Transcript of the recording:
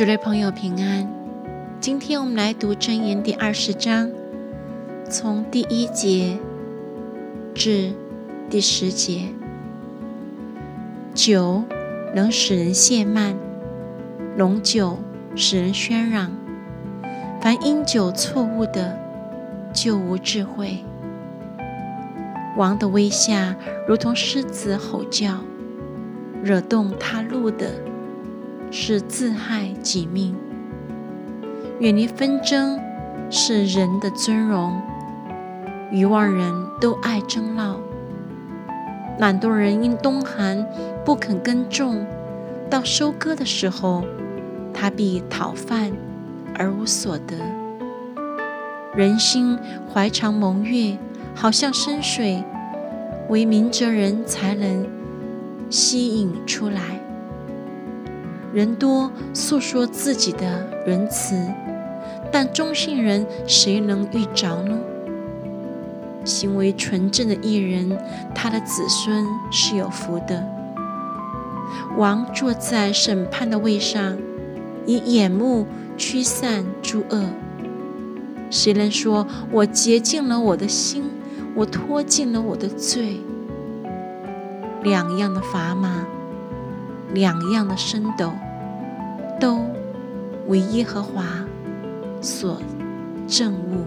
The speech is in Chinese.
主类朋友平安，今天我们来读箴言第二十章，从第一节至第十节。酒能使人懈慢，浓酒使人喧嚷。凡因酒错误的，就无智慧。王的威吓如同狮子吼叫，惹动他怒的，是自害己命。远离纷争是人的尊荣，愚妄人都爱争闹。懒惰人因冬寒不肯耕种，到收割的时候，他必讨饭而无所得。人心怀常蒙月，好像深水，唯明哲人才能吸引出来。人多诉说自己的仁慈，但忠信人谁能遇着呢？行为纯正的艺人，他的子孙是有福的。王坐在审判的位上，以眼目驱散诸恶。谁能说我洁净了我的心，我脱尽了我的罪？两样的砝码，两样的升斗，都为耶和华所憎恶。